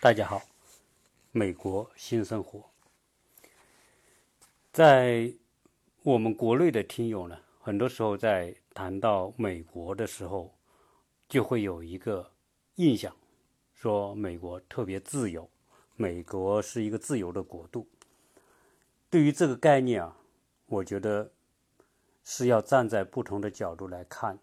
大家好，美国新生活，在我们国内的听友呢，很多时候在谈到美国的时候，就会有一个印象，说美国特别自由，美国是一个自由的国度。对于这个概念啊，我觉得是要站在不同的角度来看，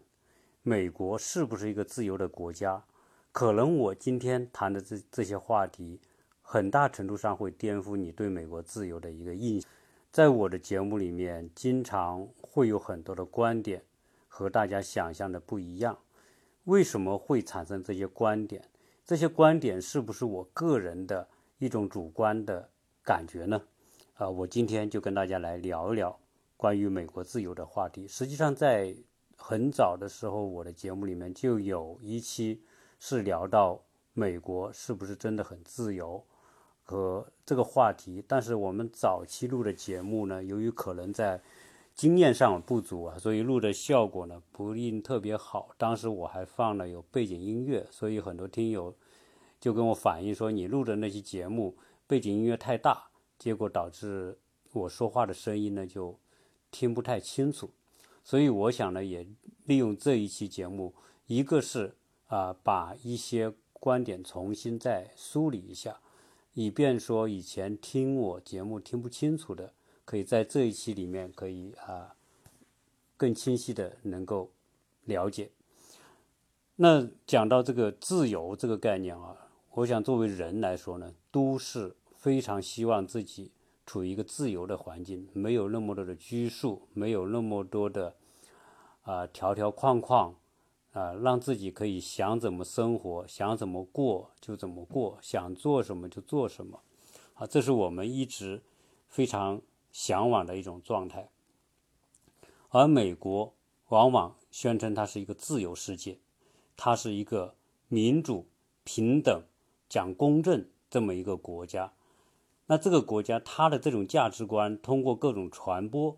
美国是不是一个自由的国家？可能我今天谈的这这些话题，很大程度上会颠覆你对美国自由的一个印象。在我的节目里面，经常会有很多的观点和大家想象的不一样。为什么会产生这些观点？这些观点是不是我个人的一种主观的感觉呢？啊，我今天就跟大家来聊一聊关于美国自由的话题。实际上，在很早的时候，我的节目里面就有一期。是聊到美国是不是真的很自由和这个话题，但是我们早期录的节目呢，由于可能在经验上不足啊，所以录的效果呢不一定特别好。当时我还放了有背景音乐，所以很多听友就跟我反映说，你录的那期节目背景音乐太大，结果导致我说话的声音呢就听不太清楚。所以我想呢，也利用这一期节目，一个是。啊，把一些观点重新再梳理一下，以便说以前听我节目听不清楚的，可以在这一期里面可以啊更清晰的能够了解。那讲到这个自由这个概念啊，我想作为人来说呢，都是非常希望自己处于一个自由的环境，没有那么多的拘束，没有那么多的啊条条框框。啊，让自己可以想怎么生活，想怎么过就怎么过，想做什么就做什么，啊，这是我们一直非常向往的一种状态。而美国往往宣称它是一个自由世界，它是一个民主、平等、讲公正这么一个国家。那这个国家它的这种价值观通过各种传播，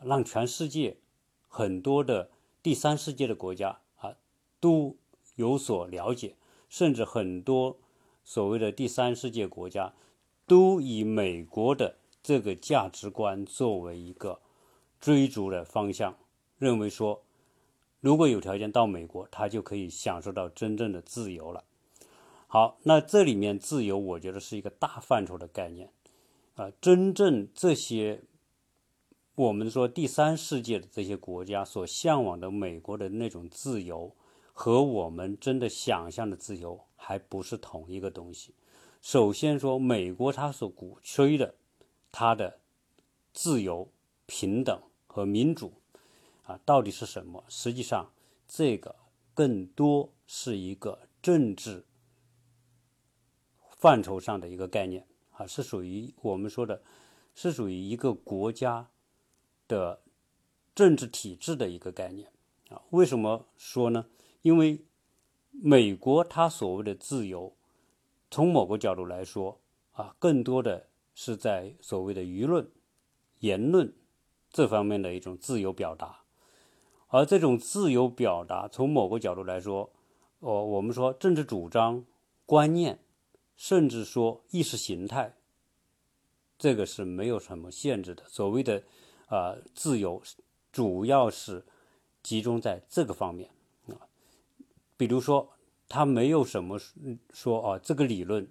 让全世界很多的。第三世界的国家啊，都有所了解，甚至很多所谓的第三世界国家，都以美国的这个价值观作为一个追逐的方向，认为说，如果有条件到美国，他就可以享受到真正的自由了。好，那这里面自由，我觉得是一个大范畴的概念啊，真正这些。我们说第三世界的这些国家所向往的美国的那种自由，和我们真的想象的自由还不是同一个东西。首先说，美国它所鼓吹的，它的自由、平等和民主，啊，到底是什么？实际上，这个更多是一个政治范畴上的一个概念，啊，是属于我们说的，是属于一个国家。的政治体制的一个概念啊，为什么说呢？因为美国它所谓的自由，从某个角度来说啊，更多的是在所谓的舆论、言论这方面的一种自由表达，而这种自由表达，从某个角度来说，哦，我们说政治主张、观念，甚至说意识形态，这个是没有什么限制的。所谓的。啊，自由主要是集中在这个方面啊，比如说，他没有什么说啊，这个理论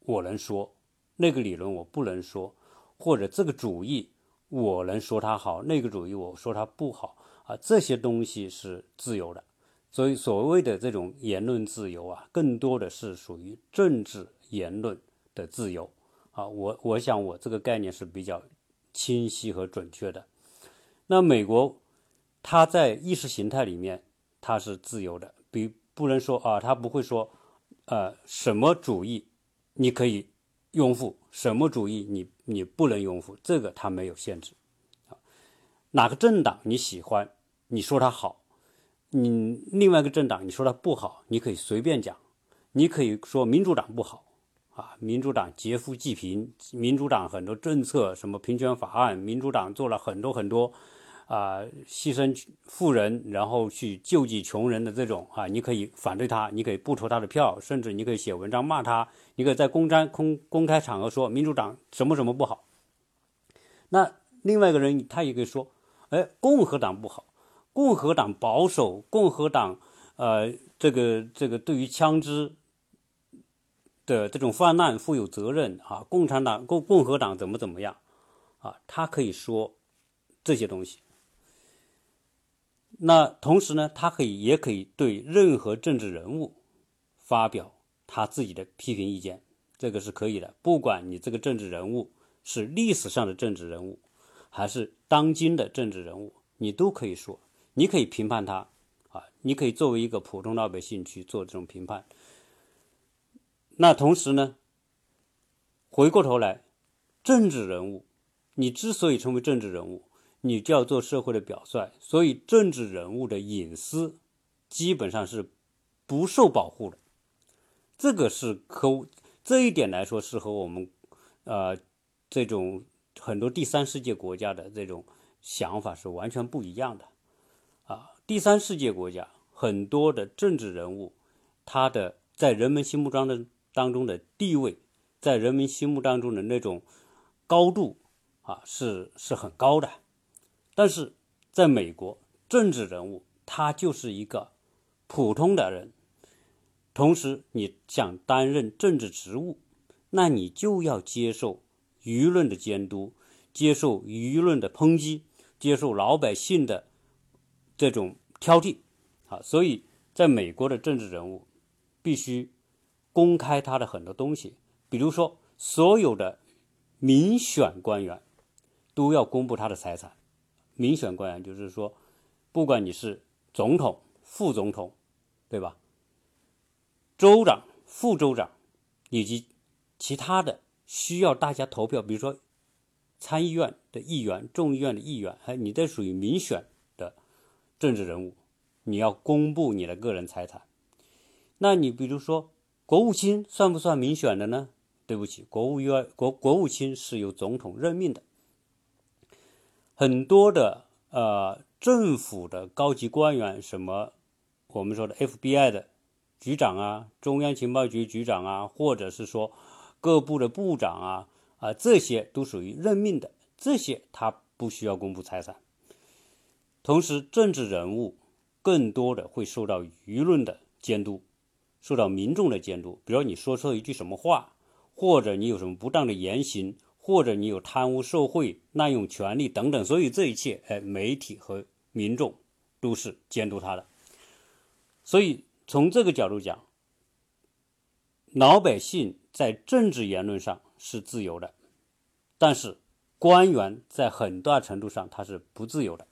我能说，那个理论我不能说，或者这个主义我能说它好，那个主义我说它不好啊，这些东西是自由的。所以，所谓的这种言论自由啊，更多的是属于政治言论的自由啊。我我想，我这个概念是比较。清晰和准确的。那美国，它在意识形态里面，它是自由的，比不能说啊，它不会说，呃，什么主义你可以拥护，什么主义你你不能拥护，这个它没有限制啊。哪个政党你喜欢，你说它好，你另外一个政党你说它不好，你可以随便讲，你可以说民主党不好。啊，民主党劫富济贫，民主党很多政策，什么平权法案，民主党做了很多很多，啊牺牲富人，然后去救济穷人的这种啊，你可以反对他，你可以不投他的票，甚至你可以写文章骂他，你可以在公开公公开场合说民主党什么什么不好。那另外一个人他也可以说，哎，共和党不好，共和党保守，共和党呃这个这个对于枪支。的这种泛滥负有责任啊，共产党共共和党怎么怎么样啊？他可以说这些东西。那同时呢，他可以也可以对任何政治人物发表他自己的批评意见，这个是可以的。不管你这个政治人物是历史上的政治人物，还是当今的政治人物，你都可以说，你可以评判他啊，你可以作为一个普通老百姓去做这种评判。那同时呢，回过头来，政治人物，你之所以成为政治人物，你就要做社会的表率，所以政治人物的隐私基本上是不受保护的。这个是和这一点来说是和我们呃这种很多第三世界国家的这种想法是完全不一样的啊。第三世界国家很多的政治人物，他的在人们心目中的。当中的地位，在人民心目当中的那种高度啊，是是很高的。但是，在美国，政治人物他就是一个普通的人，同时你想担任政治职务，那你就要接受舆论的监督，接受舆论的抨击，接受老百姓的这种挑剔啊。所以，在美国的政治人物必须。公开他的很多东西，比如说，所有的民选官员都要公布他的财产。民选官员就是说，不管你是总统、副总统，对吧？州长、副州长以及其他的需要大家投票，比如说参议院的议员、众议院的议员，还你这属于民选的政治人物，你要公布你的个人财产。那你比如说。国务卿算不算民选的呢？对不起，国务院国国务卿是由总统任命的。很多的呃政府的高级官员，什么我们说的 FBI 的局长啊，中央情报局局长啊，或者是说各部的部长啊啊，这些都属于任命的，这些他不需要公布财产。同时，政治人物更多的会受到舆论的监督。受到民众的监督，比如你说错一句什么话，或者你有什么不当的言行，或者你有贪污受贿、滥用权力等等，所以这一切，哎，媒体和民众都是监督他的。所以从这个角度讲，老百姓在政治言论上是自由的，但是官员在很大程度上他是不自由的，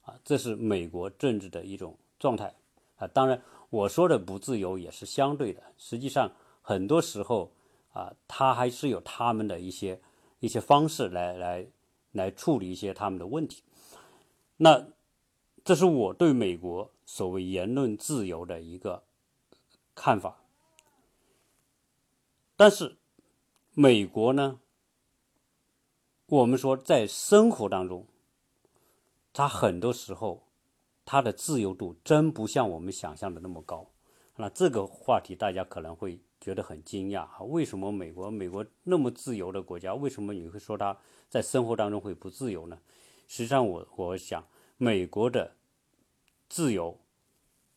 啊，这是美国政治的一种状态啊，当然。我说的不自由也是相对的，实际上很多时候啊，他还是有他们的一些一些方式来来来处理一些他们的问题。那这是我对美国所谓言论自由的一个看法。但是美国呢，我们说在生活当中，他很多时候。它的自由度真不像我们想象的那么高，那这个话题大家可能会觉得很惊讶啊，为什么美国美国那么自由的国家，为什么你会说它在生活当中会不自由呢？实际上，我我想美国的自由，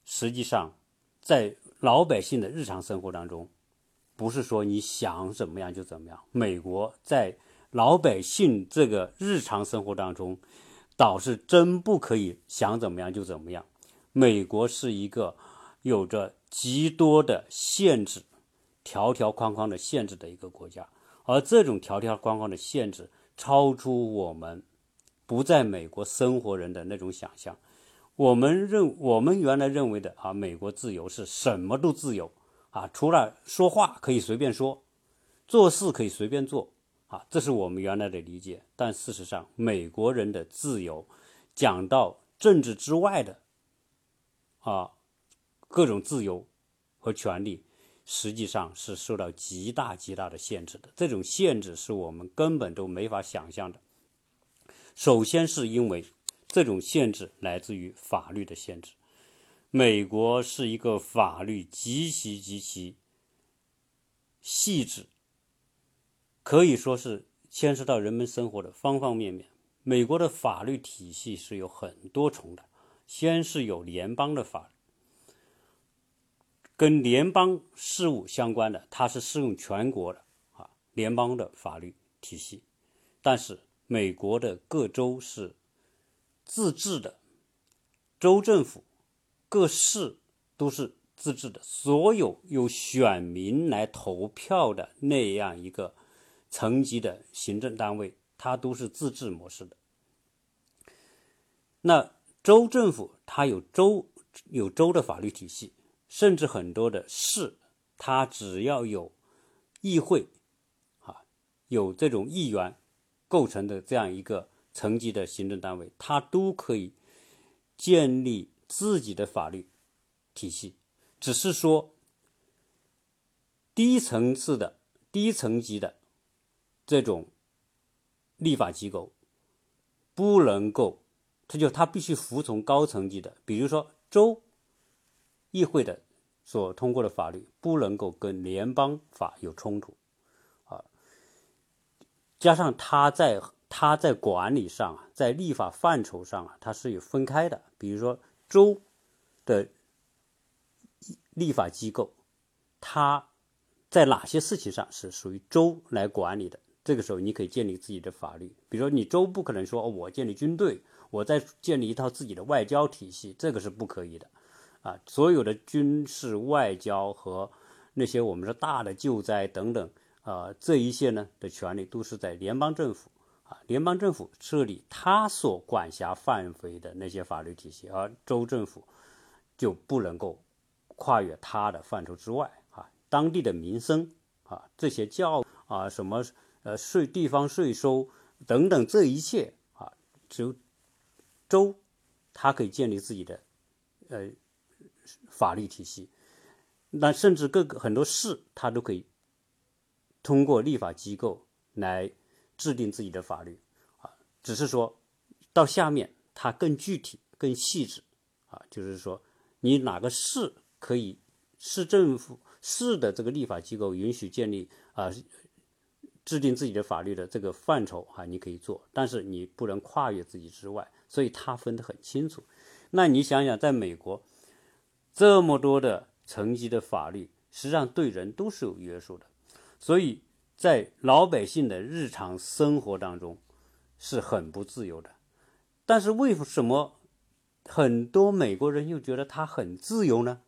实际上在老百姓的日常生活当中，不是说你想怎么样就怎么样。美国在老百姓这个日常生活当中。倒是真不可以想怎么样就怎么样。美国是一个有着极多的限制、条条框框的限制的一个国家，而这种条条框框的限制超出我们不在美国生活人的那种想象。我们认我们原来认为的啊，美国自由是什么都自由啊，除了说话可以随便说，做事可以随便做。啊，这是我们原来的理解，但事实上，美国人的自由，讲到政治之外的，啊，各种自由和权利，实际上是受到极大极大的限制的。这种限制是我们根本都没法想象的。首先是因为这种限制来自于法律的限制。美国是一个法律极其极其细致，可以说是牵涉到人们生活的方方面面。美国的法律体系是有很多重的，先是有联邦的法律，跟联邦事务相关的，它是适用全国的啊，联邦的法律体系。但是美国的各州是自治的，州政府。各市都是自治的，所有由选民来投票的那样一个层级的行政单位，它都是自治模式的。那州政府它有州有州的法律体系，甚至很多的市，它只要有议会，啊，有这种议员构成的这样一个层级的行政单位，它都可以建立。自己的法律体系，只是说低层次的、低层级的这种立法机构不能够，他就他必须服从高层级的，比如说州议会的所通过的法律不能够跟联邦法有冲突啊，加上他在他在管理上啊，在立法范畴上啊，它是有分开的，比如说。州的立法机构，它在哪些事情上是属于州来管理的？这个时候，你可以建立自己的法律。比如说，你州不可能说，我建立军队，我再建立一套自己的外交体系，这个是不可以的。啊，所有的军事、外交和那些我们说大的救灾等等，啊，这一些呢的权利都是在联邦政府啊。联邦政府设立他所管辖范围的那些法律体系，而州政府就不能够跨越他的范畴之外啊。当地的民生啊，这些教啊什么呃税、地方税收等等，这一切啊，只有州它可以建立自己的呃法律体系。那甚至各个很多市，它都可以通过立法机构来。制定自己的法律，啊，只是说到下面它更具体、更细致，啊，就是说你哪个市可以，市政府市的这个立法机构允许建立啊，制定自己的法律的这个范畴啊，你可以做，但是你不能跨越自己之外，所以它分得很清楚。那你想想，在美国这么多的层级的法律，实际上对人都是有约束的，所以。在老百姓的日常生活当中，是很不自由的。但是为什么很多美国人又觉得他很自由呢？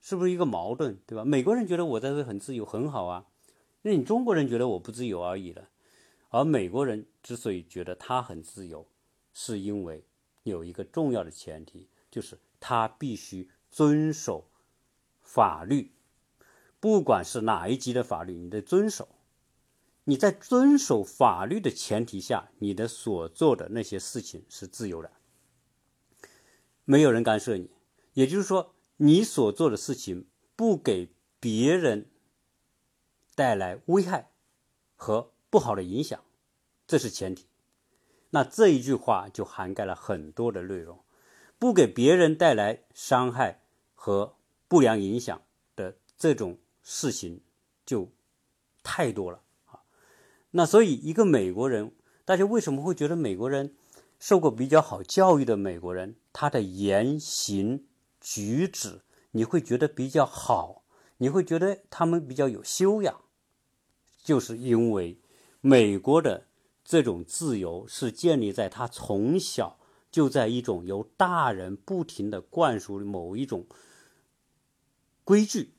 是不是一个矛盾，对吧？美国人觉得我在这很自由，很好啊。那你中国人觉得我不自由而已了。而美国人之所以觉得他很自由，是因为有一个重要的前提，就是他必须遵守法律，不管是哪一级的法律，你得遵守。你在遵守法律的前提下，你的所做的那些事情是自由的，没有人干涉你。也就是说，你所做的事情不给别人带来危害和不好的影响，这是前提。那这一句话就涵盖了很多的内容，不给别人带来伤害和不良影响的这种事情就太多了啊。那所以，一个美国人，大家为什么会觉得美国人受过比较好教育的美国人，他的言行举止你会觉得比较好，你会觉得他们比较有修养，就是因为美国的这种自由是建立在他从小就在一种由大人不停的灌输某一种规矩。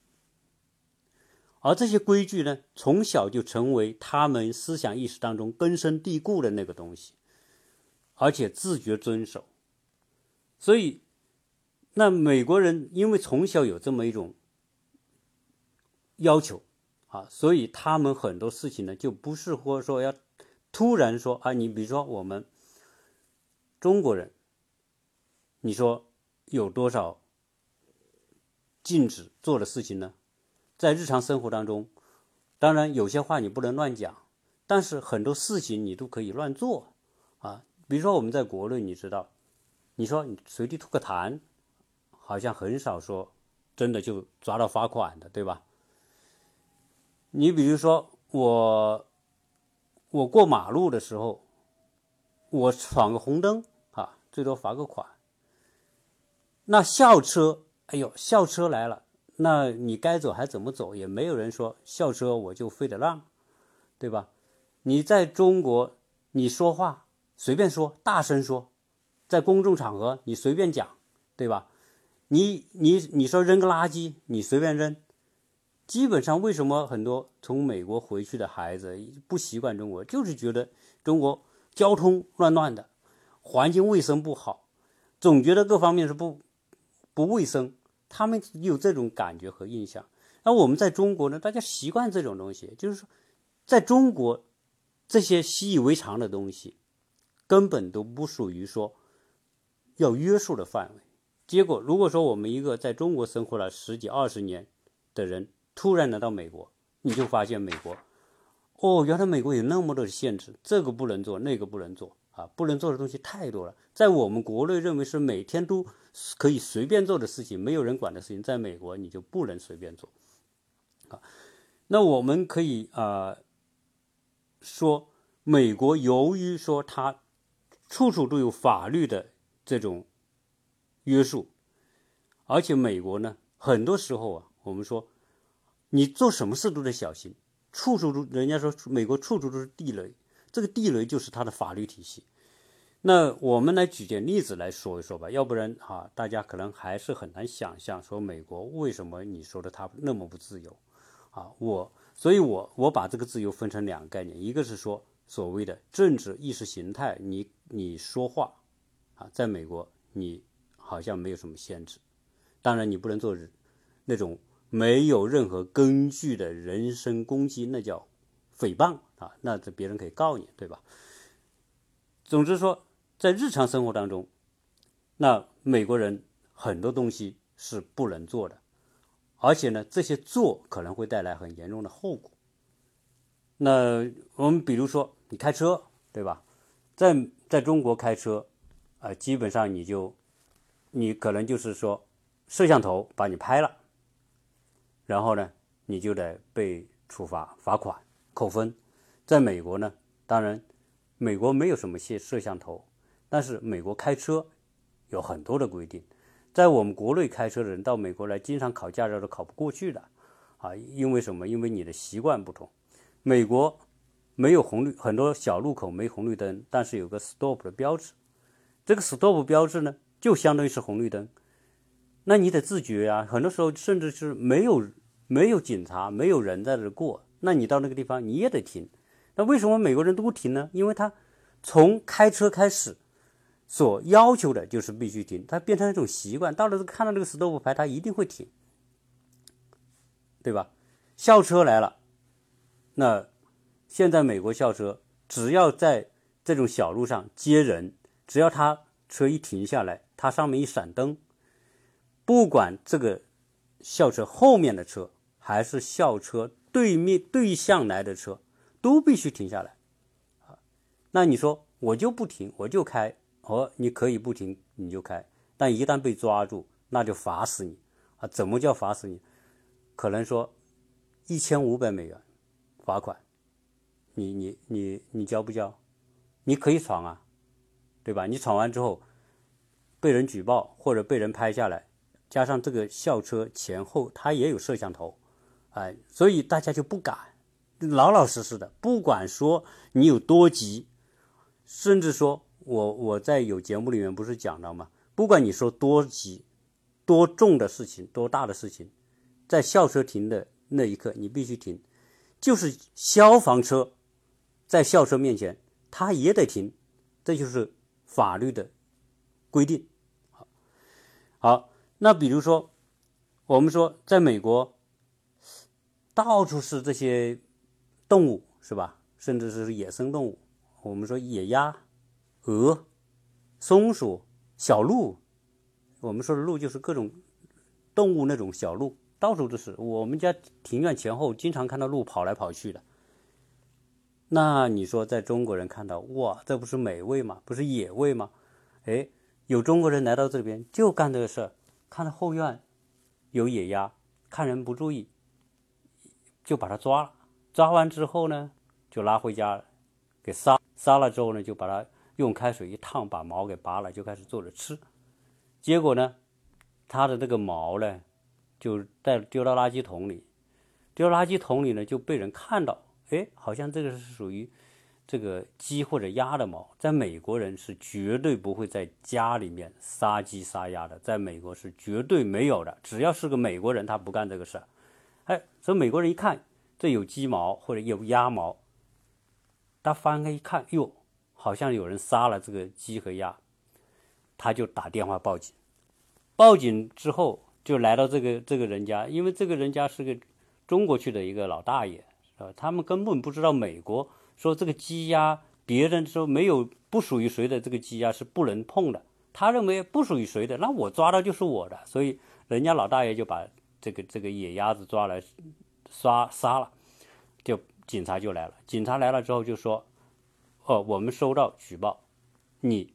而这些规矩呢，从小就成为他们思想意识当中根深蒂固的那个东西，而且自觉遵守。所以，那美国人因为从小有这么一种要求啊，所以他们很多事情呢，就不是或说要突然说啊，你比如说我们中国人，你说有多少禁止做的事情呢？在日常生活当中，当然有些话你不能乱讲，但是很多事情你都可以乱做啊。比如说我们在国内，你知道，你说你随地吐个痰，好像很少说真的就抓到罚款的，对吧？你比如说我，我过马路的时候，我闯个红灯啊，最多罚个款。那校车，哎呦，校车来了，那你该走还怎么走？也没有人说校车我就非得让，对吧？你在中国，你说话随便说，大声说，在公众场合你随便讲，对吧？你你你说扔个垃圾，你随便扔。基本上，为什么很多从美国回去的孩子不习惯中国，就是觉得中国交通乱乱的，环境卫生不好，总觉得各方面是不不卫生，他们有这种感觉和印象。那我们在中国呢，大家习惯这种东西，就是说，在中国这些习以为常的东西，根本都不属于说要约束的范围。结果，如果说我们一个在中国生活了十几二十年的人，突然来到美国，你就发现美国，哦，原来美国有那么多的限制，这个不能做，那个不能做啊，不能做的东西太多了。在我们国内认为是每天都可以随便做的事情，没有人管的事情，在美国你就不能随便做啊。那我们可以啊说，美国由于说它处处都有法律的这种约束，而且美国呢，很多时候啊，我们说。你做什么事都得小心，处处都人家说美国处处都是地雷，这个地雷就是它的法律体系。那我们来举点例子来说一说吧，要不然啊，大家可能还是很难想象说美国为什么你说的它那么不自由啊？我，所以我我把这个自由分成两个概念，一个是说所谓的政治意识形态，你你说话啊，在美国你好像没有什么限制，当然你不能做那种。没有任何根据的人身攻击，那叫诽谤啊！那这别人可以告你，对吧？总之说，在日常生活当中，那美国人很多东西是不能做的，而且呢，这些做可能会带来很严重的后果。那我们比如说，你开车，对吧？在在中国开车，啊，基本上你就，你可能就是说，摄像头把你拍了。然后呢，你就得被处罚、罚款、扣分。在美国呢，当然，美国没有什么摄摄像头，但是美国开车有很多的规定。在我们国内开车的人到美国来，经常考驾照都考不过去的啊！因为什么？因为你的习惯不同。美国没有红绿，很多小路口没红绿灯，但是有个 stop 的标志。这个 stop 标志呢，就相当于是红绿灯。那你得自觉啊！很多时候甚至是没有。没有警察，没有人在这过，那你到那个地方你也得停。那为什么美国人都不停呢？因为他从开车开始所要求的就是必须停，他变成一种习惯。到了看到这个 stop 牌，他一定会停，对吧？校车来了，那现在美国校车只要在这种小路上接人，只要他车一停下来，它上面一闪灯，不管这个校车后面的车。还是校车对面对向来的车都必须停下来啊！那你说我就不停，我就开，哦，你可以不停，你就开，但一旦被抓住，那就罚死你啊！怎么叫罚死你？可能说一千五百美元罚款，你你你你交不交？你可以闯啊，对吧？你闯完之后被人举报或者被人拍下来，加上这个校车前后它也有摄像头。哎，所以大家就不敢老老实实的，不管说你有多急，甚至说我我在有节目里面不是讲了吗？不管你说多急、多重的事情、多大的事情，在校车停的那一刻，你必须停。就是消防车在校车面前，它也得停，这就是法律的规定。好，好，那比如说，我们说在美国。到处是这些动物，是吧？甚至是野生动物。我们说野鸭、鹅、松鼠、小鹿。我们说的鹿就是各种动物那种小鹿，到处都是。我们家庭院前后经常看到鹿跑来跑去的。那你说，在中国人看到，哇，这不是美味吗？不是野味吗？哎，有中国人来到这边就干这个事儿，看到后院有野鸭，看人不注意，就把它抓了。抓完之后呢，就拉回家给杀，杀了之后呢，就把它用开水一烫，把毛给拔了，就开始做着吃。结果呢，它的这个毛呢，就带丢到垃圾桶里，丢垃圾桶里呢，就被人看到，哎，好像这个是属于这个鸡或者鸭的毛。在美国人是绝对不会在家里面杀鸡杀鸭的，在美国是绝对没有的。只要是个美国人，他不干这个事儿。哎，所以美国人一看。这有鸡毛或者有鸭毛，他翻开一看，哟，好像有人杀了这个鸡和鸭，他就打电话报警。报警之后就来到这个这个人家，因为这个人家是个中国去的一个老大爷，是吧，他们根本不知道美国说这个鸡鸭，别人说没有不属于谁的这个鸡鸭是不能碰的，他认为不属于谁的，那我抓到就是我的，所以人家老大爷就把这个这个野鸭子抓来。杀杀了，就警察就来了。警察来了之后就说：“哦，我们收到举报，你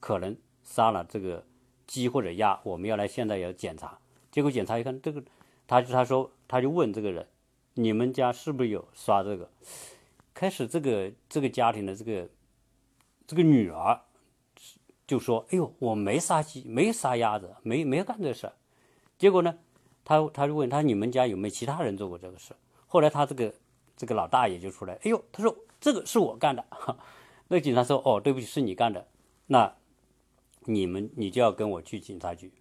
可能杀了这个鸡或者鸭，我们要来现在要检查。”结果检查一看，这个他就他说他就问这个人：“你们家是不是有杀这个？”开始这个这个家庭的这个这个女儿就说：“哎呦，我没杀鸡，没杀鸭子，没没干这事。”结果呢？他他就问他你们家有没有其他人做过这个事？后来他这个这个老大爷就出来，哎呦，他说这个是我干的。那个警察说哦，对不起，是你干的。那你们你就要跟我去警察局。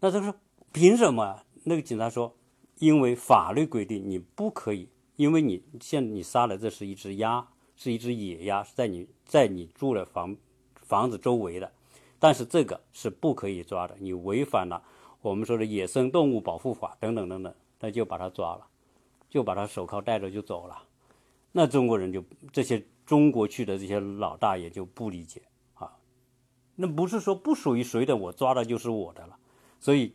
那他说凭什么？那个警察说，因为法律规定你不可以，因为你现你杀了这是一只鸭，是一只野鸭，是在你在你住的房房子周围的，但是这个是不可以抓的，你违反了。我们说的野生动物保护法等等等等，那就把他抓了，就把他手铐带着就走了。那中国人就这些中国去的这些老大爷就不理解啊，那不是说不属于谁的，我抓的就是我的了。所以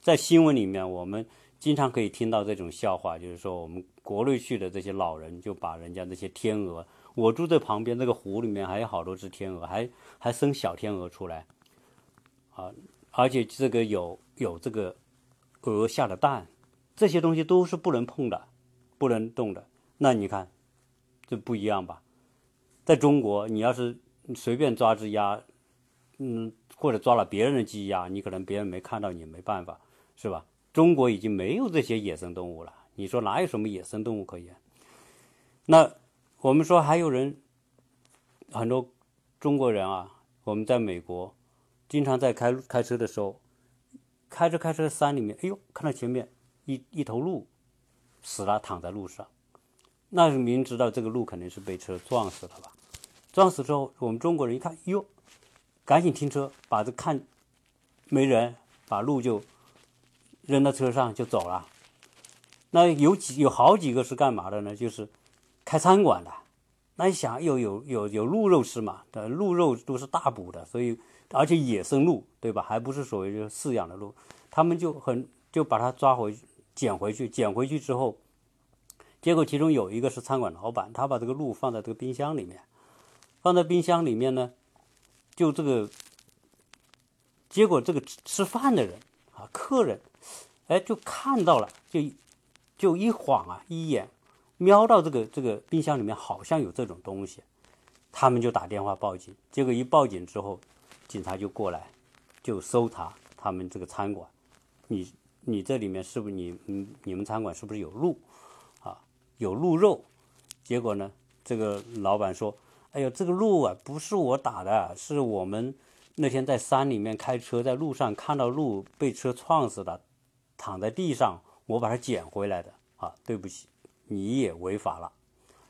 在新闻里面，我们经常可以听到这种笑话，就是说我们国内去的这些老人就把人家那些天鹅，我住在旁边这个湖里面还有好多只天鹅，还还生小天鹅出来，啊。而且这个有有这个鹅下的蛋，这些东西都是不能碰的，不能动的。那你看，这不一样吧？在中国，你要是随便抓只鸭，嗯，或者抓了别人的鸡鸭，你可能别人没看到，你没办法，是吧？中国已经没有这些野生动物了，你说哪有什么野生动物可言？那我们说还有人，很多中国人啊，我们在美国。经常在开开车的时候，开着开车山里面，哎呦，看到前面一一头鹿死了，躺在路上。那明知道这个鹿肯定是被车撞死了吧？撞死之后，我们中国人一看，哟，赶紧停车，把这看没人，把鹿就扔到车上就走了。那有几有好几个是干嘛的呢？就是开餐馆的。那一想，又有有有鹿肉吃嘛？鹿肉都是大补的，所以。而且野生鹿，对吧？还不是所谓就饲养的鹿，他们就很就把它抓回捡回去，捡回去之后，结果其中有一个是餐馆老板，他把这个鹿放在这个冰箱里面，放在冰箱里面呢，就这个，结果这个吃饭的人啊，客人，哎，就看到了，就就一晃啊，一眼瞄到这个这个冰箱里面好像有这种东西，他们就打电话报警，结果一报警之后。警察就过来，就搜查他们这个餐馆。你你这里面是不是你你们餐馆是不是有鹿啊？有鹿肉？结果呢，这个老板说：“哎呦，这个鹿啊，不是我打的，是我们那天在山里面开车，在路上看到鹿被车撞死的，躺在地上，我把它捡回来的啊。对不起，你也违法了。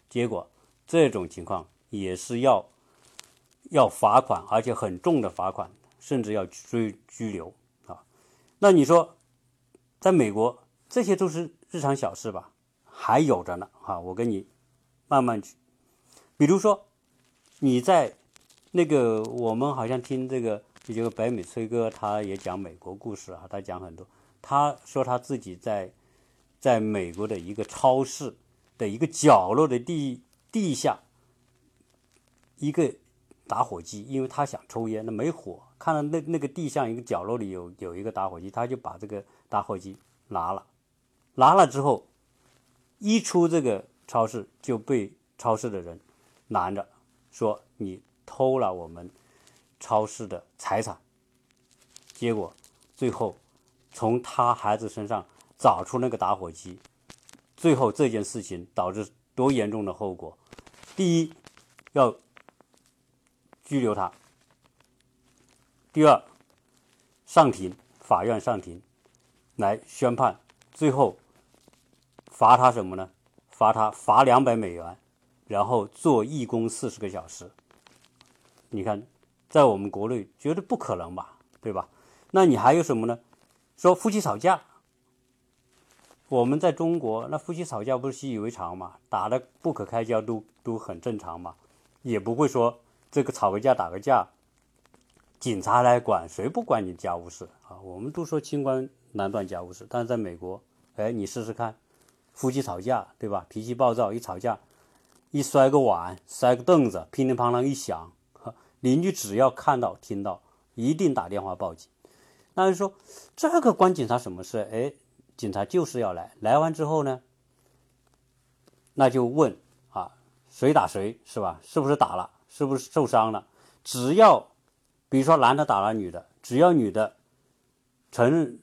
结果这种情况也是要。”要罚款，而且很重的罚款，甚至要追拘留啊！那你说，在美国这些都是日常小事吧？还有着呢啊！我跟你慢慢举，比如说你在那个我们好像听这个这个北美崔哥，他也讲美国故事啊，他讲很多。他说他自己在在美国的一个超市的一个角落的地地下一个。打火机，因为他想抽烟，那没火，看到那那个地上一个角落里有有一个打火机，他就把这个打火机拿了，拿了之后，一出这个超市就被超市的人拦着，说你偷了我们超市的财产。结果最后从他孩子身上找出那个打火机，最后这件事情导致多严重的后果？第一，要。拘留他。第二，上庭，法院上庭来宣判，最后罚他什么呢？罚他罚两百美元，然后做义工四十个小时。你看，在我们国内绝对不可能吧，对吧？那你还有什么呢？说夫妻吵架，我们在中国那夫妻吵架不是习以为常嘛，打得不可开交都都很正常嘛，也不会说。这个吵个架打个架，警察来管，谁不管你家务事啊？我们都说清官难断家务事，但是在美国，哎，你试试看，夫妻吵架，对吧？脾气暴躁，一吵架，一摔个碗，摔个凳子，乒铃乓啷一响，邻居只要看到听到，一定打电话报警。那就说这个关警察什么事？哎，警察就是要来，来完之后呢，那就问啊，谁打谁是吧？是不是打了？是不是受伤了？只要，比如说男的打了女的，只要女的承认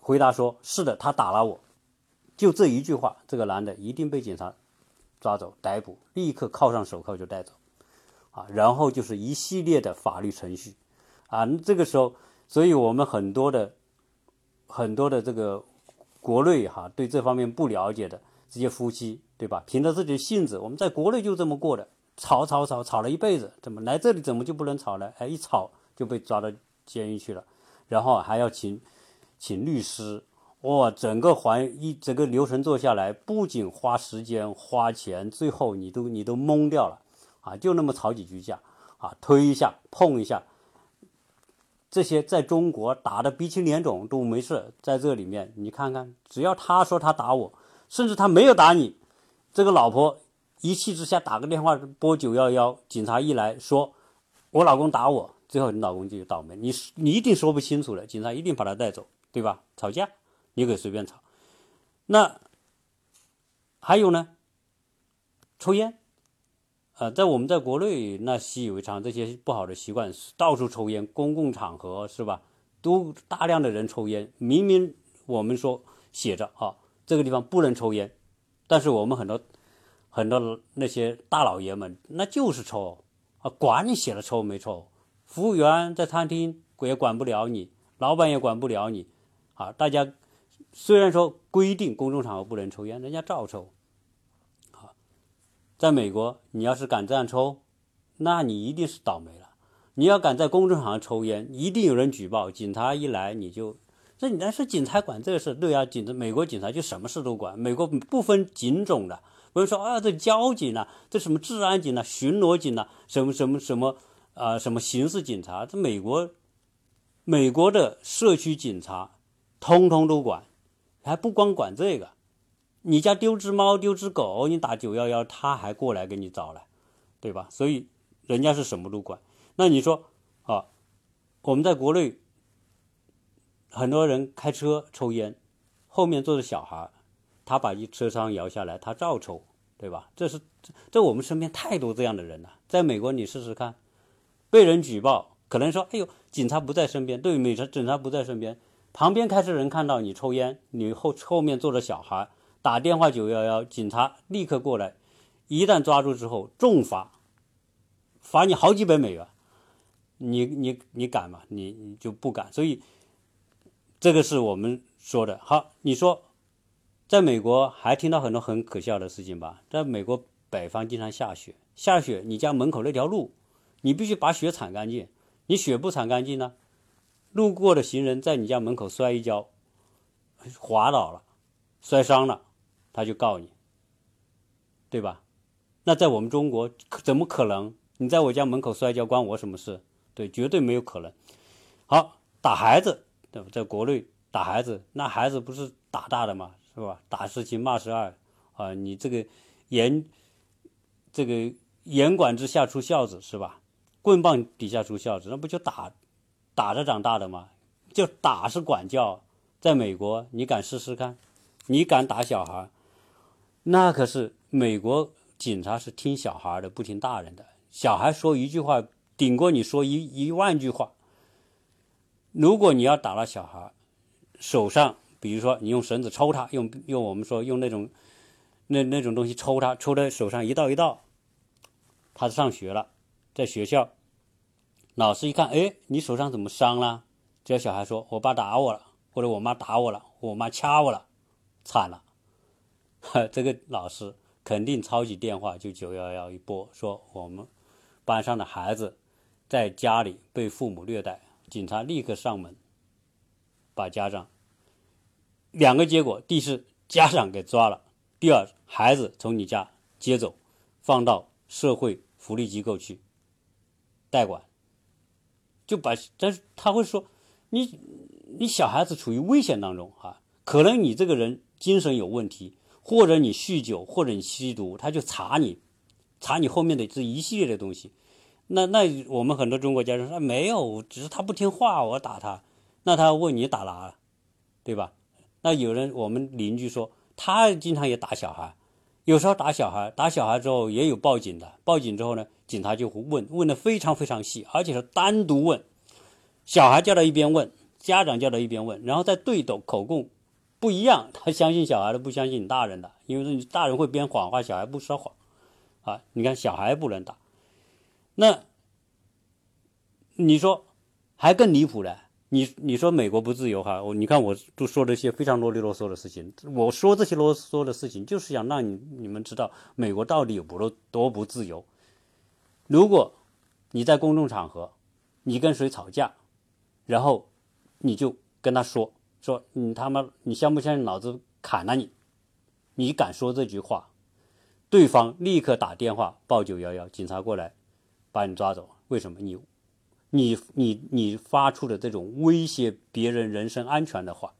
回答说是的，他打了我，就这一句话，这个男的一定被警察抓走逮捕，立刻铐上手铐就带走，啊，然后就是一系列的法律程序，啊，这个时候，所以我们很多的很多的这个国内哈对这方面不了解的这些夫妻，对吧？凭着自己的性子，我们在国内就这么过的。吵吵吵吵了一辈子，怎么来这里怎么就不能吵呢？哎，一吵就被抓到监狱去了，然后还要请请律师，哇，整个环一整个流程做下来，不仅花时间花钱，最后你都你都懵掉了啊！就那么吵几句架啊，推一下碰一下，这些在中国打的鼻青脸肿都没事，在这里面你看看，只要他说他打我，甚至他没有打你，这个老婆。一气之下打个电话拨九幺幺，警察一来说，我老公打我，最后你老公就倒霉，你你一定说不清楚了，警察一定把他带走，对吧？吵架你可以随便吵，那还有呢？抽烟，啊，在我们在国内那习以为常，这些不好的习惯，到处抽烟，公共场合是吧？都大量的人抽烟，明明我们说写着啊，这个地方不能抽烟，但是我们很多。很多那些大老爷们，那就是抽啊，管你写了抽没抽，服务员在餐厅也管不了你，老板也管不了你，啊，大家虽然说规定公众场合不能抽烟，人家照抽，好，在美国，你要是敢这样抽，那你一定是倒霉了。你要敢在公众场合抽烟，一定有人举报，警察一来你就，这你那是警察管这个事，对啊，警察美国警察就什么事都管，美国不分警种的。不是说啊，这交警呢，这什么治安警呢，巡逻警呢，什么什么什么啊，什么刑事警察，这美国，美国的社区警察，通通都管，还不光管这个，你家丢只猫丢只狗，你打九幺幺，他还过来给你找来，对吧？所以人家是什么都管。那你说啊，我们在国内，很多人开车抽烟，后面坐着小孩。他把一车窗摇下来，他照抽，对吧？这是这我们身边太多这样的人了。在美国，你试试看，被人举报，可能说：“哎呦，警察不在身边。”对，美察警察不在身边，旁边开车人看到你抽烟，你后后面坐着小孩，打电话九幺幺，警察立刻过来，一旦抓住之后重罚，罚你好几百美元。你你你敢吗？你你就不敢。所以这个是我们说的。好，你说。在美国还听到很多很可笑的事情吧？在美国北方经常下雪，下雪你家门口那条路，你必须把雪铲干净。你雪不铲干净呢，路过的行人在你家门口摔一跤，滑倒了，摔伤了，他就告你，对吧？那在我们中国怎么可能？你在我家门口摔跤关我什么事？对，绝对没有可能。好，打孩子，对吧？在国内打孩子，那孩子不是打大的吗？是吧？打是亲，骂是爱，啊！你这个严，这个严管之下出孝子是吧？棍棒底下出孝子，那不就打打着长大的吗？就打是管教，在美国你敢试试看？你敢打小孩？那可是美国警察是听小孩的，不听大人的。小孩说一句话，顶过你说一一万句话。如果你要打了小孩，手上，比如说你用绳子抽他，用用我们说用那种那那种东西抽他，抽的手上一道一道。他上学了，在学校，老师一看，哎，你手上怎么伤了？这小孩说：“我爸打我了，或者我妈打我了，我妈掐我了，惨了。”这个老师肯定抄起电话就九幺幺一拨，说我们班上的孩子在家里被父母虐待，警察立刻上门把家长两个结果：第一是，家长给抓了；第二，孩子从你家接走，放到社会福利机构去代管，就把。但是他会说。你你小孩子处于危险当中啊，可能你这个人精神有问题，或者你酗酒，或者你吸毒，他就查你，查你后面的这一系列的东西。那那我们很多中国家长说没有，只是他不听话，我打他。那他问你打哪了，对吧？那有人我们邻居说他经常也打小孩，有时候打小孩，打小孩之后也有报警的，报警之后呢，警察就会问问的非常非常细，而且是单独问。小孩叫到一边问，家长叫到一边问，然后再对斗口供，不一样。他相信小孩的，不相信你大人的，因为你大人会编谎话，小孩不说谎。啊，你看小孩不能打，那你说还更离谱的，你你说美国不自由哈？我你看我都说这些非常啰里啰嗦的事情，我说这些啰嗦的事情，就是想让你你们知道美国到底有多多不自由。如果你在公众场合，你跟谁吵架？然后，你就跟他说说你他妈你相不相信老子砍了你？你敢说这句话，对方立刻打电话报九幺幺，警察过来把你抓走。为什么？你你你你发出的这种威胁别人人身安全的话，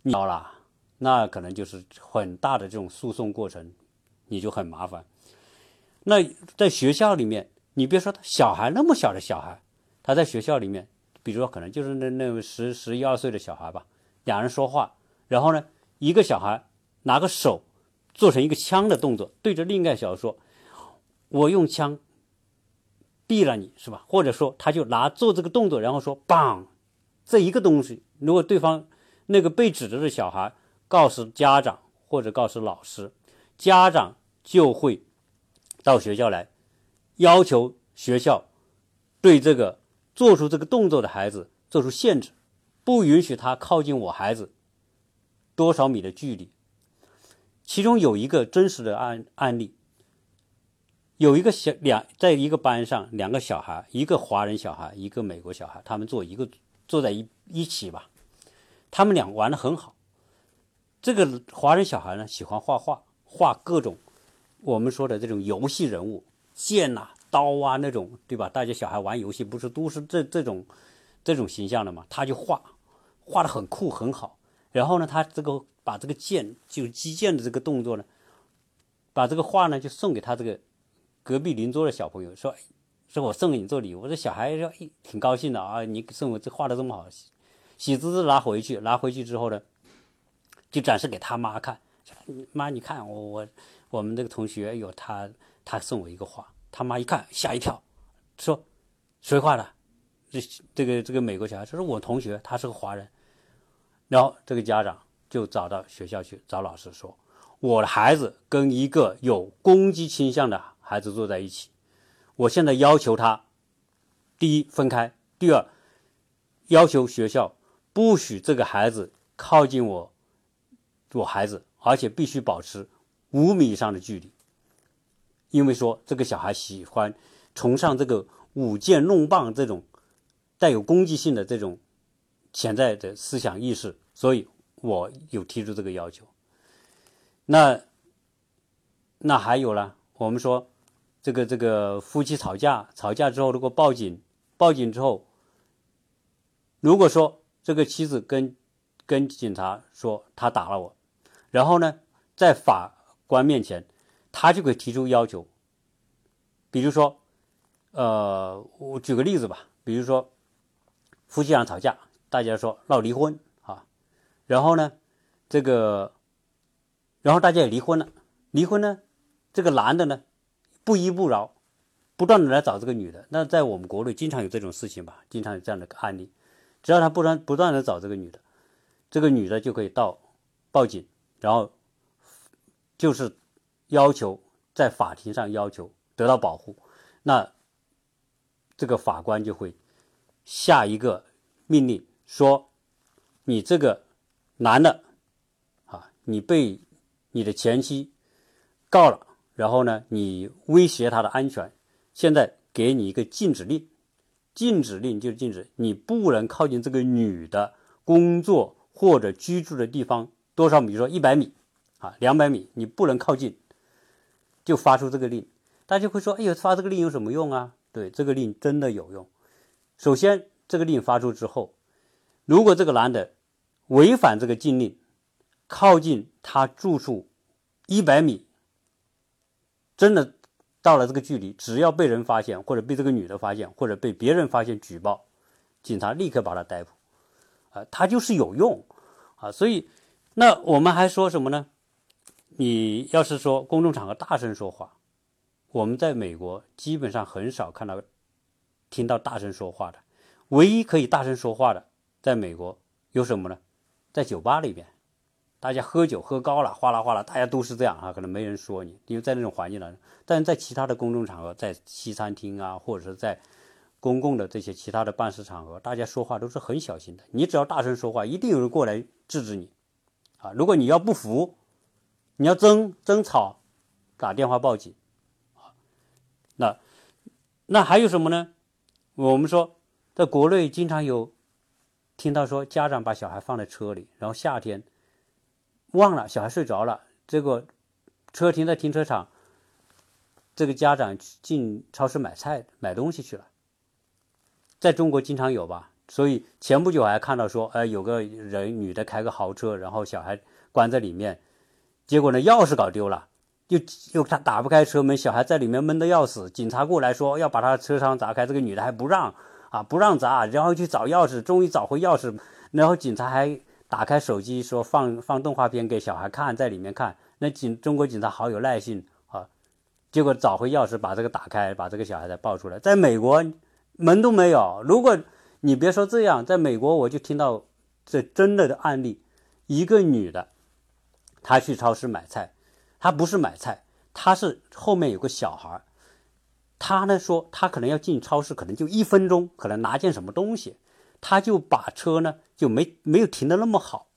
你好了，那可能就是很大的这种诉讼过程，你就很麻烦。那在学校里面，你别说他小孩那么小的小孩，他在学校里面。比如说，可能就是那那十十一二岁的小孩吧，两人说话，然后呢，一个小孩拿个手做成一个枪的动作，对着另一个小孩说：“我用枪毙了你，是吧？”或者说，他就拿做这个动作，然后说：“棒！”这一个东西，如果对方那个被指着的小孩告诉家长或者告诉老师，家长就会到学校来要求学校对这个。做出这个动作的孩子做出限制，不允许他靠近我孩子多少米的距离。其中有一个真实的案案例，有一个小两在一个班上，两个小孩，一个华人小孩，一个美国小孩，他们坐一个坐在一一起吧，他们俩玩的很好。这个华人小孩呢，喜欢画画，画各种我们说的这种游戏人物，剑呐。刀啊，那种对吧？大家小孩玩游戏不是都是这这种这种形象的嘛？他就画画的很酷很好。然后呢，他这个把这个剑就击剑的这个动作呢，把这个画呢就送给他这个隔壁邻桌的小朋友，说说我送给你做礼物。这小孩说挺高兴的啊，你送我这画的这么好，喜滋滋拿回去，拿回去之后呢，就展示给他妈看。妈，你看我我我们这个同学有他他送我一个画。他妈一看吓一跳，说：“谁画的？”这这个这个美国小孩说：“是我同学，他是个华人。”然后这个家长就找到学校去找老师说：“我的孩子跟一个有攻击倾向的孩子坐在一起，我现在要求他，第一分开，第二要求学校不许这个孩子靠近我，我孩子，而且必须保持五米以上的距离。”因为说这个小孩喜欢崇尚这个舞剑弄棒这种带有攻击性的这种潜在的思想意识，所以我有提出这个要求。那那还有呢？我们说这个这个夫妻吵架，吵架之后如果报警，报警之后，如果说这个妻子跟跟警察说他打了我，然后呢，在法官面前。他就可以提出要求，比如说，呃，我举个例子吧，比如说夫妻俩吵架，大家说闹离婚啊，然后呢，这个，然后大家也离婚了，离婚呢，这个男的呢，不依不饶，不断的来找这个女的。那在我们国内经常有这种事情吧，经常有这样的案例，只要他不断不断的找这个女的，这个女的就可以到报警，然后就是要求在法庭上要求。得到保护，那这个法官就会下一个命令，说你这个男的啊，你被你的前妻告了，然后呢，你威胁他的安全，现在给你一个禁止令，禁止令就是禁止你不能靠近这个女的工作或者居住的地方多少米，比如说一百米啊，两百米，你不能靠近，就发出这个令。大家会说：“哎呦，发这个令有什么用啊？”对，这个令真的有用。首先，这个令发出之后，如果这个男的违反这个禁令，靠近他住处一百米，真的到了这个距离，只要被人发现，或者被这个女的发现，或者被别人发现举报，警察立刻把他逮捕。啊，他就是有用啊。所以，那我们还说什么呢？你要是说公众场合大声说话。我们在美国基本上很少看到、听到大声说话的，唯一可以大声说话的，在美国有什么呢？在酒吧里边，大家喝酒喝高了，哗啦哗啦，大家都是这样啊，可能没人说你，因为在那种环境当中。但是在其他的公众场合，在西餐厅啊，或者是在公共的这些其他的办事场合，大家说话都是很小心的。你只要大声说话，一定有人过来制止你啊！如果你要不服，你要争争吵，打电话报警。那，那还有什么呢？我们说，在国内经常有听到说，家长把小孩放在车里，然后夏天忘了小孩睡着了，这个车停在停车场，这个家长进超市买菜买东西去了。在中国经常有吧？所以前不久还看到说，呃，有个人女的开个豪车，然后小孩关在里面，结果呢，钥匙搞丢了。就就他打不开车门，小孩在里面闷得要死。警察过来说要把他车窗砸开，这个女的还不让啊，不让砸，然后去找钥匙，终于找回钥匙。然后警察还打开手机说放放动画片给小孩看，在里面看。那警中国警察好有耐心啊，结果找回钥匙，把这个打开，把这个小孩再抱出来。在美国门都没有。如果你别说这样，在美国我就听到这真的的案例，一个女的，她去超市买菜。她不是买菜，她是后面有个小孩他呢说他可能要进超市，可能就一分钟，可能拿件什么东西，他就把车呢就没没有停的那么好，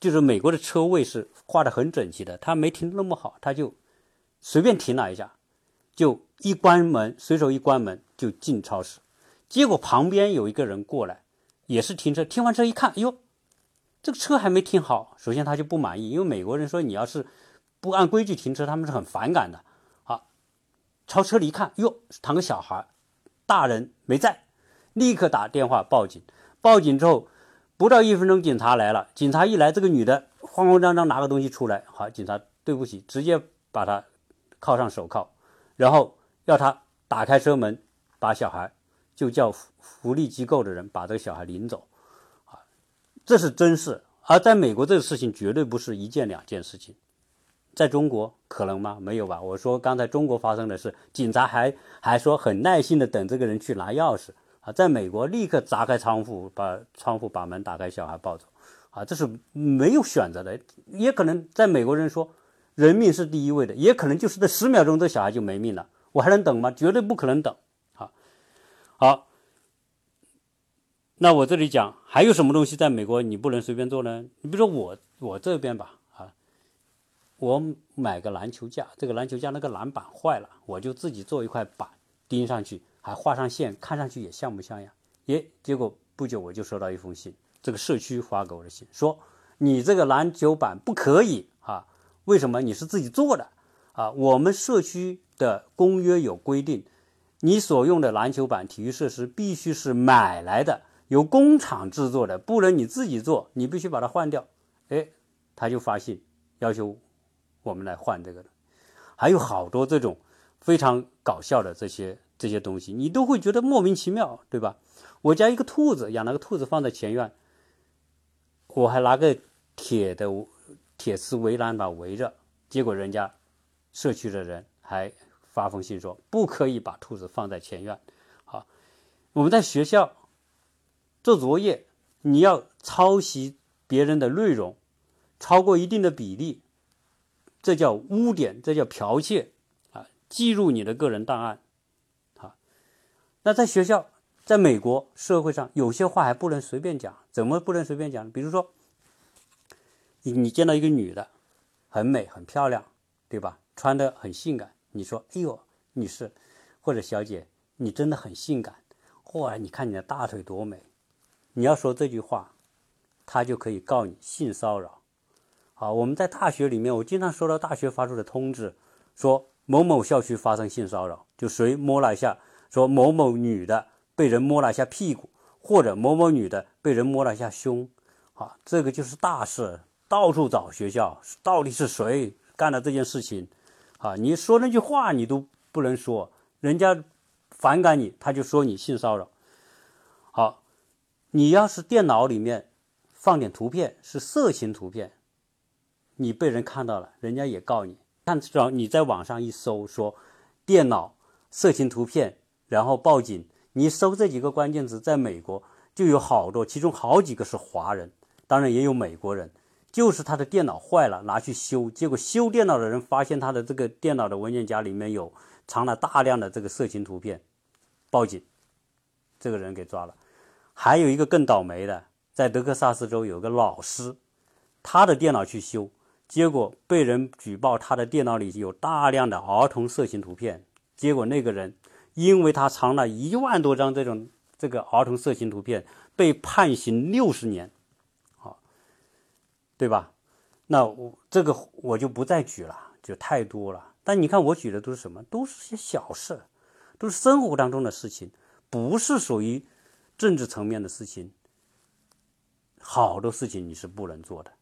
就是美国的车位是画的很整齐的，他没停那么好，他就随便停了一下，就一关门，随手一关门就进超市，结果旁边有一个人过来，也是停车，停完车一看，哟，这个车还没停好，首先他就不满意，因为美国人说你要是。不按规矩停车，他们是很反感的。好，朝车里一看，哟，躺个小孩，大人没在，立刻打电话报警。报警之后，不到一分钟，警察来了。警察一来，这个女的慌慌张张拿个东西出来。好，警察对不起，直接把她铐上手铐，然后要她打开车门，把小孩就叫福利机构的人把这个小孩领走。啊，这是真事。而在美国，这个事情绝对不是一件两件事情。在中国可能吗？没有吧。我说刚才中国发生的事，警察还还说很耐心的等这个人去拿钥匙啊。在美国立刻砸开窗户，把窗户把门打开，小孩抱走啊。这是没有选择的，也可能在美国人说人命是第一位的，也可能就是这十秒钟这小孩就没命了，我还能等吗？绝对不可能等啊。好，那我这里讲还有什么东西在美国你不能随便做呢？你比如说我我这边吧。啊我买个篮球架，这个篮球架那个篮板坏了，我就自己做一块板钉上去，还画上线，看上去也像不像呀？耶！结果不久我就收到一封信，这个社区发给我的信，说你这个篮球板不可以啊？为什么？你是自己做的啊？我们社区的公约有规定，你所用的篮球板、体育设施必须是买来的，由工厂制作的，不能你自己做，你必须把它换掉。哎，他就发信要求。我们来换这个的，还有好多这种非常搞笑的这些这些东西，你都会觉得莫名其妙，对吧？我家一个兔子，养了个兔子放在前院，我还拿个铁的铁丝围栏把围着，结果人家社区的人还发封信说不可以把兔子放在前院。好，我们在学校做作业，你要抄袭别人的内容，超过一定的比例，这叫污点，这叫剽窃啊！记入你的个人档案。那在学校。在美国社会上，有些话还不能随便讲。怎么不能随便讲？比如说，你你见到一个女的，很美很漂亮，对吧？穿的很性感，你说：“哎呦，女士或者小姐，你真的很性感。”哇，你看你的大腿多美！你要说这句话，他就可以告你性骚扰。好，我们在大学里面，我经常收到大学发出的通知，说某某校区发生性骚扰，就谁摸了一下，说某某女的。被人摸了一下屁股，或者某某女的被人摸了一下胸，啊，这个就是大事，到处找学校，到底是谁干了这件事情？啊，你说那句话你都不能说，人家反感你，他就说你性骚扰。好，你要是电脑里面放点图片是色情图片，你被人看到了，人家也告你。看，至少你在网上一搜说电脑色情图片，然后报警。你搜这几个关键词，在美国就有好多，其中好几个是华人，当然也有美国人。就是他的电脑坏了，拿去修，结果修电脑的人发现他的这个电脑的文件夹里面有藏了大量的这个色情图片，报警，这个人给抓了。还有一个更倒霉的，在德克萨斯州有个老师，他的电脑去修，结果被人举报他的电脑里有大量的儿童色情图片，结果那个人。因为他藏了一万多张这种这个儿童色情图片，被判刑六十年，好，对吧？那我这个我就不再举了，就太多了。但你看我举的都是什么？都是些小事，都是生活当中的事情，不是属于政治层面的事情。好多事情你是不能做的。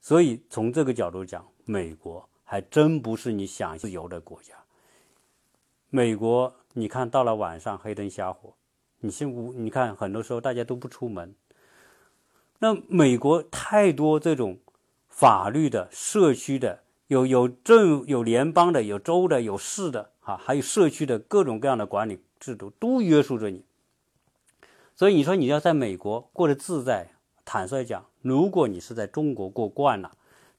所以从这个角度讲，美国还真不是你想自由的国家。美国。你看到了晚上黑灯瞎火，你现无你看很多时候大家都不出门。那美国太多这种法律的、社区的，有有政有联邦的、有州的、有市的，哈，还有社区的各种各样的管理制度都约束着你。所以你说你要在美国过得自在，坦率讲，如果你是在中国过惯了，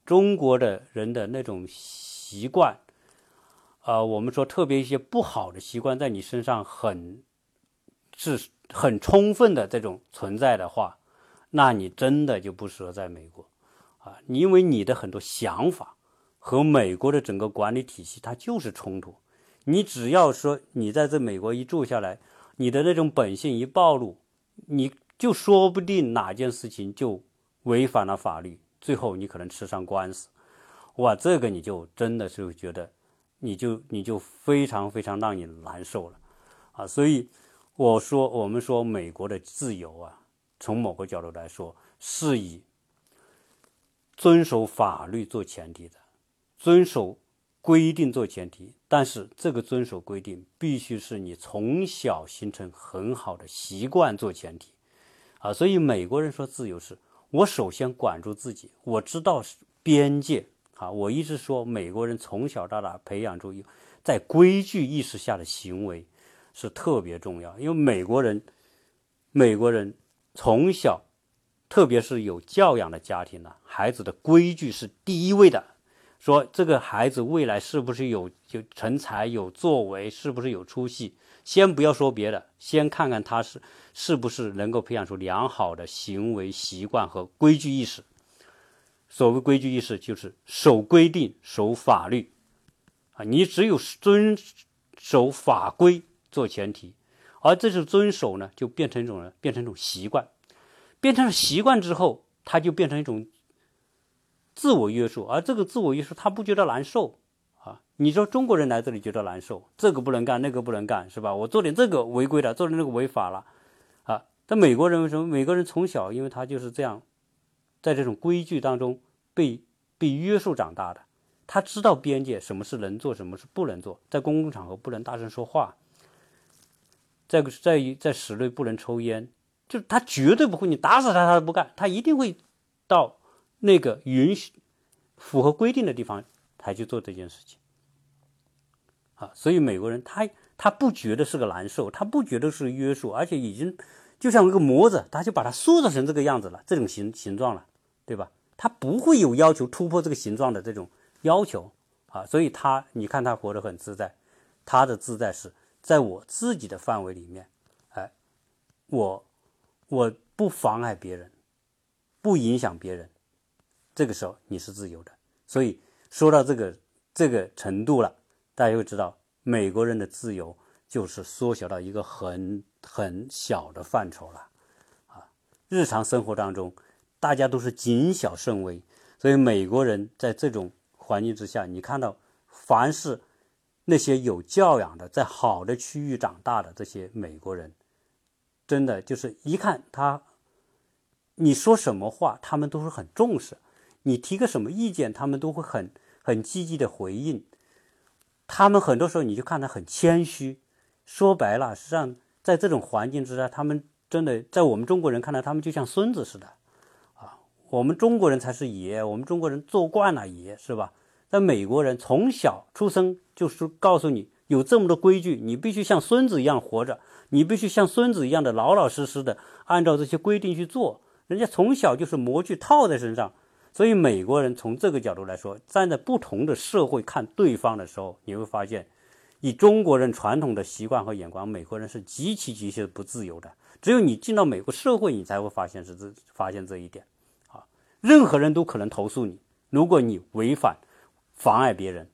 中国的人的那种习惯。呃，我们说特别一些不好的习惯在你身上很是很充分的这种存在的话，那你真的就不适合在美国啊！因为你的很多想法和美国的整个管理体系它就是冲突。你只要说你在这美国一住下来，你的那种本性一暴露，你就说不定哪件事情就违反了法律，最后你可能吃上官司。哇，这个你就真的是觉得。你就你就非常非常让你难受了，啊，所以我说我们说美国的自由啊，从某个角度来说是以遵守法律做前提的，遵守规定做前提，但是这个遵守规定必须是你从小形成很好的习惯做前提，啊，所以美国人说自由是，我首先管住自己，我知道边界。啊，我一直说，美国人从小到大培养出在规矩意识下的行为是特别重要。因为美国人，美国人从小，特别是有教养的家庭呢，孩子的规矩是第一位的。说这个孩子未来是不是有有成才、有作为，是不是有出息？先不要说别的，先看看他是是不是能够培养出良好的行为习惯和规矩意识。所谓规矩意识，就是守规定、守法律，啊，你只有遵守法规做前提，而这种遵守呢，就变成一种呢，变成一种习惯，变成了习惯之后，它就变成一种自我约束，而这个自我约束，他不觉得难受啊？你说中国人来这里觉得难受，这个不能干，那个不能干，是吧？我做点这个违规了，做点那个违法了，啊？但美国人为什么？美国人从小，因为他就是这样，在这种规矩当中。被被约束长大的，他知道边界，什么是能做，什么是不能做，在公共场合不能大声说话，在在在室内不能抽烟，就他绝对不会，你打死他他都不干，他一定会到那个允许、符合规定的地方才去做这件事情。啊，所以美国人他他不觉得是个难受，他不觉得是约束，而且已经就像一个模子，他就把它塑造成这个样子了，这种形形状了，对吧？他不会有要求突破这个形状的这种要求啊，所以他你看他活得很自在，他的自在是在我自己的范围里面，哎，我我不妨碍别人，不影响别人，这个时候你是自由的。所以说到这个这个程度了。大家会知道，美国人的自由就是缩小到一个很很小的范畴了，啊，日常生活当中，大家都是谨小慎微，所以美国人在这种环境之下，你看到，凡是那些有教养的，在好的区域长大的这些美国人，真的就是一看他，你说什么话，他们都是很重视，你提个什么意见，他们都会很很积极的回应。他们很多时候，你就看他很谦虚。说白了，实际上在这种环境之下，他们真的在我们中国人看来，他们就像孙子似的，我们中国人才是爷，我们中国人做惯了爷，是吧？在美国人从小出生就是告诉你有这么多规矩，你必须像孙子一样活着，你必须像孙子一样的老老实实的按照这些规定去做。人家从小就是模具套在身上。所以，美国人从这个角度来说，站在不同的社会看对方的时候，你会发现，以中国人传统的习惯和眼光，美国人是极其极其的不自由的。只有你进到美国社会，你才会发现是这发现这一点。任何人都可能投诉你，如果你违反、妨碍别人，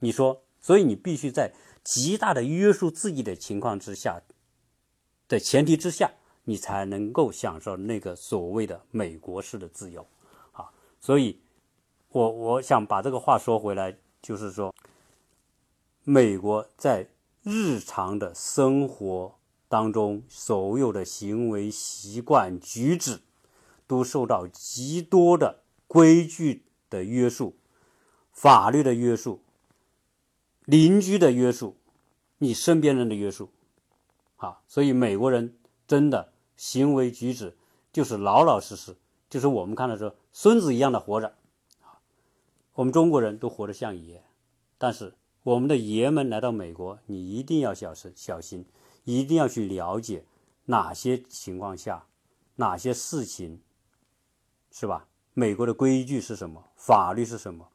你说，所以你必须在极大的约束自己的情况之下的前提之下，你才能够享受那个所谓的美国式的自由。啊所以，我我想把这个话说回来，就是说，美国在日常的生活当中，所有的行为习惯举止，都受到极多的规矩的约束、法律的约束、邻居的约束、你身边人的约束，啊，所以美国人真的行为举止就是老老实实。就是我们看的时候，孙子一样的活着，啊，我们中国人都活得像爷，但是我们的爷们来到美国，你一定要小心小心，一定要去了解哪些情况下，哪些事情，是吧？美国的规矩是什么？法律是什么？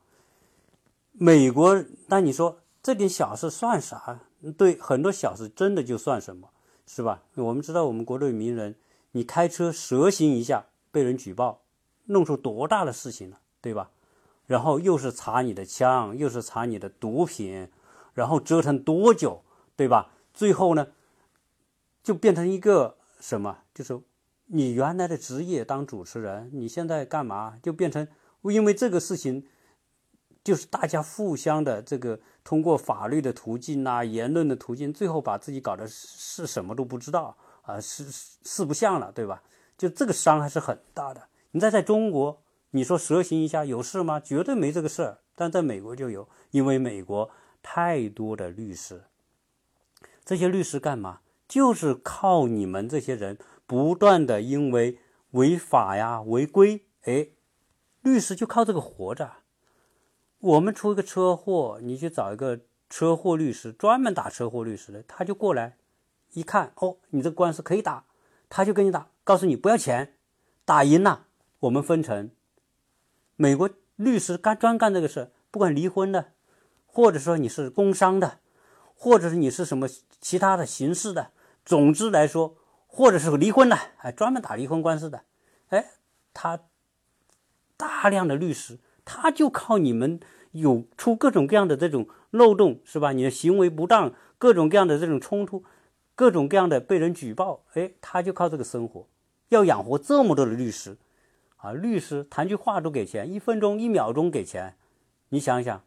美国，那你说这点小事算啥？对，很多小事真的就算什么，是吧？我们知道，我们国内名人，你开车蛇行一下。被人举报，弄出多大的事情了，对吧？然后又是查你的枪，又是查你的毒品，然后折腾多久，对吧？最后呢，就变成一个什么？就是你原来的职业当主持人，你现在干嘛？就变成因为这个事情，就是大家互相的这个通过法律的途径啊，言论的途径，最后把自己搞得是什么都不知道啊，是四不像了，对吧？就这个伤还是很大的。你再在中国，你说蛇行一下有事吗？绝对没这个事儿。但在美国就有，因为美国太多的律师，这些律师干嘛？就是靠你们这些人不断的因为违法呀、违规，哎，律师就靠这个活着。我们出一个车祸，你去找一个车祸律师，专门打车祸律师的，他就过来一看，哦，你这官司可以打，他就跟你打。告诉你不要钱，打赢了我们分成。美国律师干专干这个事，不管离婚的，或者说你是工伤的，或者是你是什么其他的形式的，总之来说，或者是离婚的，哎，专门打离婚官司的，哎，他大量的律师，他就靠你们有出各种各样的这种漏洞，是吧？你的行为不当，各种各样的这种冲突。各种各样的被人举报，哎，他就靠这个生活，要养活这么多的律师，啊，律师谈句话都给钱，一分钟、一秒钟给钱，你想想，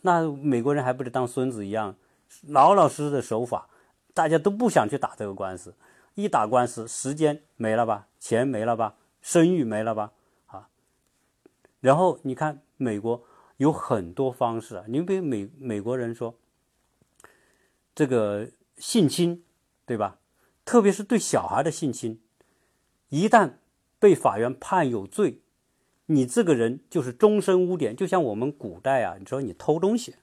那美国人还不得当孙子一样，老老实实的守法，大家都不想去打这个官司，一打官司，时间没了吧，钱没了吧，声誉没了吧，啊，然后你看美国有很多方式啊。你比如美美国人说，这个性侵，对吧？特别是对小孩的性侵，一旦被法院判有罪，你这个人就是终身污点。就像我们古代啊，你说你偷东西，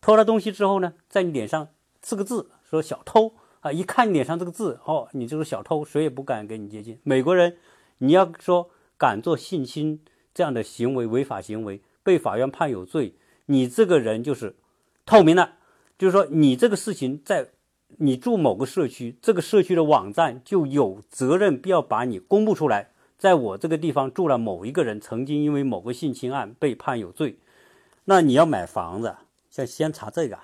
偷了东西之后呢，在你脸上刺个字，说小偷啊，一看你脸上这个字，哦，你就是小偷，谁也不敢跟你接近。美国人，你要说敢做性侵这样的行为，违法行为，被法院判有罪，你这个人就是透明了，就是说你这个事情在。你住某个社区，这个社区的网站就有责任必要把你公布出来。在我这个地方住了某一个人，曾经因为某个性侵案被判有罪，那你要买房子，先先查这个。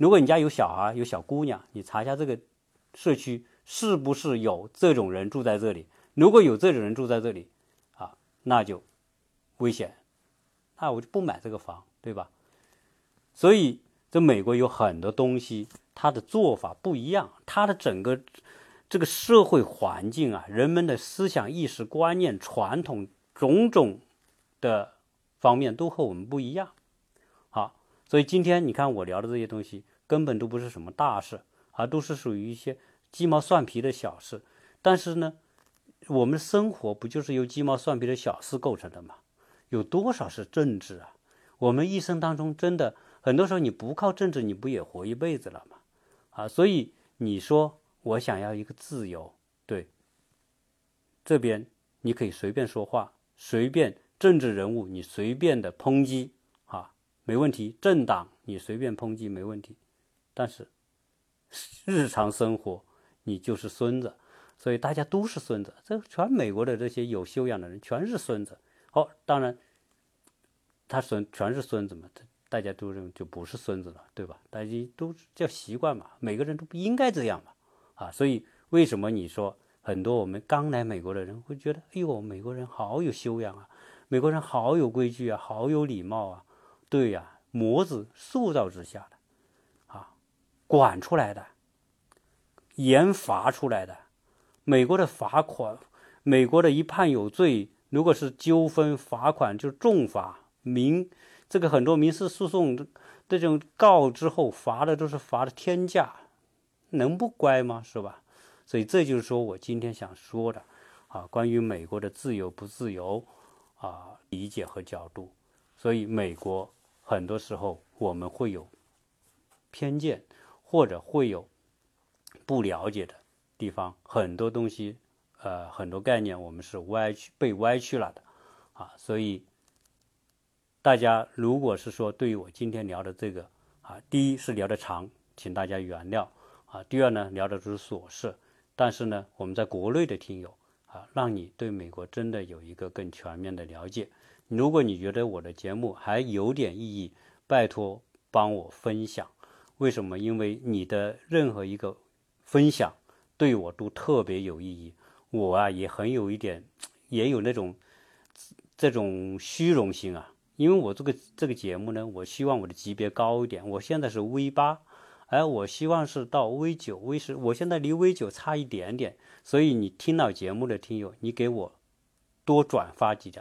如果你家有小孩、有小姑娘，你查一下这个社区是不是有这种人住在这里。如果有这种人住在这里，啊，那就危险，那我就不买这个房，对吧？所以，这美国有很多东西。他的做法不一样，他的整个这个社会环境啊，人们的思想意识观念、传统种种的方面都和我们不一样。所以今天你看我聊的这些东西，根本都不是什么大事，而都是属于一些鸡毛蒜皮的小事。但是呢，我们生活不就是由鸡毛蒜皮的小事构成的吗？有多少是政治啊？我们一生当中真的很多时候你不靠政治，你不也活一辈子了吗？啊，所以你说我想要一个自由，对，这边你可以随便说话，随便政治人物你随便的抨击，没问题，政党你随便抨击没问题，但是日常生活你就是孙子，所以大家都是孙子，这全美国的这些有修养的人全是孙子。哦，当然他孙全是孙子嘛，他。大家都认为就不是孙子了，对吧？大家都叫习惯嘛，每个人都不应该这样嘛，啊，所以为什么你说很多我们刚来美国的人会觉得，哎呦，美国人好有修养啊，美国人好有规矩啊，好有礼貌啊？对呀，模子塑造之下的，啊，管出来的，严罚出来的，美国的罚款，美国的一判有罪，如果是纠纷罚款就重罚，民。这个很多民事诉讼这种告之后罚的都是罚的天价，能不乖吗？是吧？所以这就是说我今天想说的啊，关于美国的自由不自由啊理解和角度。所以美国很多时候我们会有偏见，或者会有不了解的地方，很多东西呃很多概念我们是歪曲被歪曲了的啊，所以。大家如果是说对于我今天聊的这个啊，第一是聊的长，请大家原谅啊。第二呢，聊的都是琐事，但是呢，我们在国内的听友啊，让你对美国真的有一个更全面的了解。如果你觉得我的节目还有点意义，拜托帮我分享。为什么？因为你的任何一个分享对我都特别有意义。我啊也很有一点，也有那种这种虚荣心啊。因为我这个这个节目呢，我希望我的级别高一点。我现在是 V 八，而我希望是到 V 九、V 十。我现在离 V 九差一点点，所以你听到节目的听友，你给我多转发几家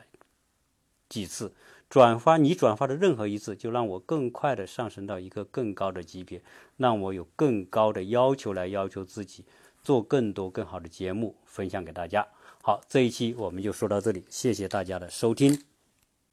几次，转发你转发的任何一次，就让我更快的上升到一个更高的级别，让我有更高的要求来要求自己，做更多更好的节目分享给大家。好，这一期我们就说到这里，谢谢大家的收听。